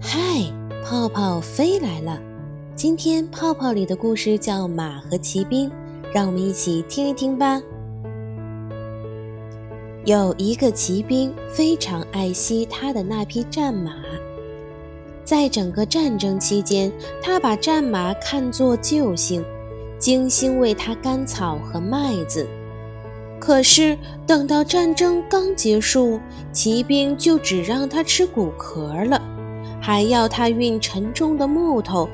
嗨，泡泡飞来了！今天泡泡里的故事叫《马和骑兵》，让我们一起听一听吧。有一个骑兵非常爱惜他的那匹战马，在整个战争期间，他把战马看作救星，精心喂它干草和麦子。可是等到战争刚结束，骑兵就只让它吃谷壳了。还要他运沉重的木头，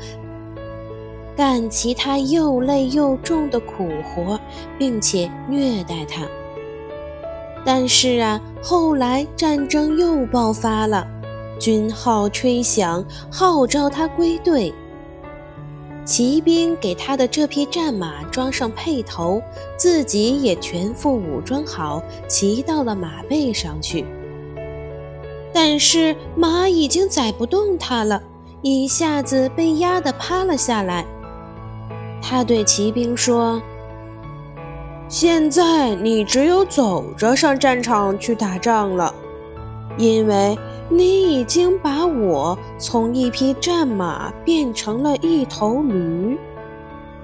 干其他又累又重的苦活，并且虐待他。但是啊，后来战争又爆发了，军号吹响，号召他归队。骑兵给他的这匹战马装上辔头，自己也全副武装好，骑到了马背上去。但是马已经载不动他了，一下子被压得趴了下来。他对骑兵说：“现在你只有走着上战场去打仗了，因为你已经把我从一匹战马变成了一头驴。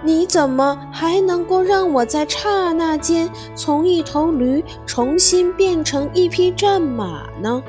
你怎么还能够让我在刹那间从一头驴重新变成一匹战马呢？”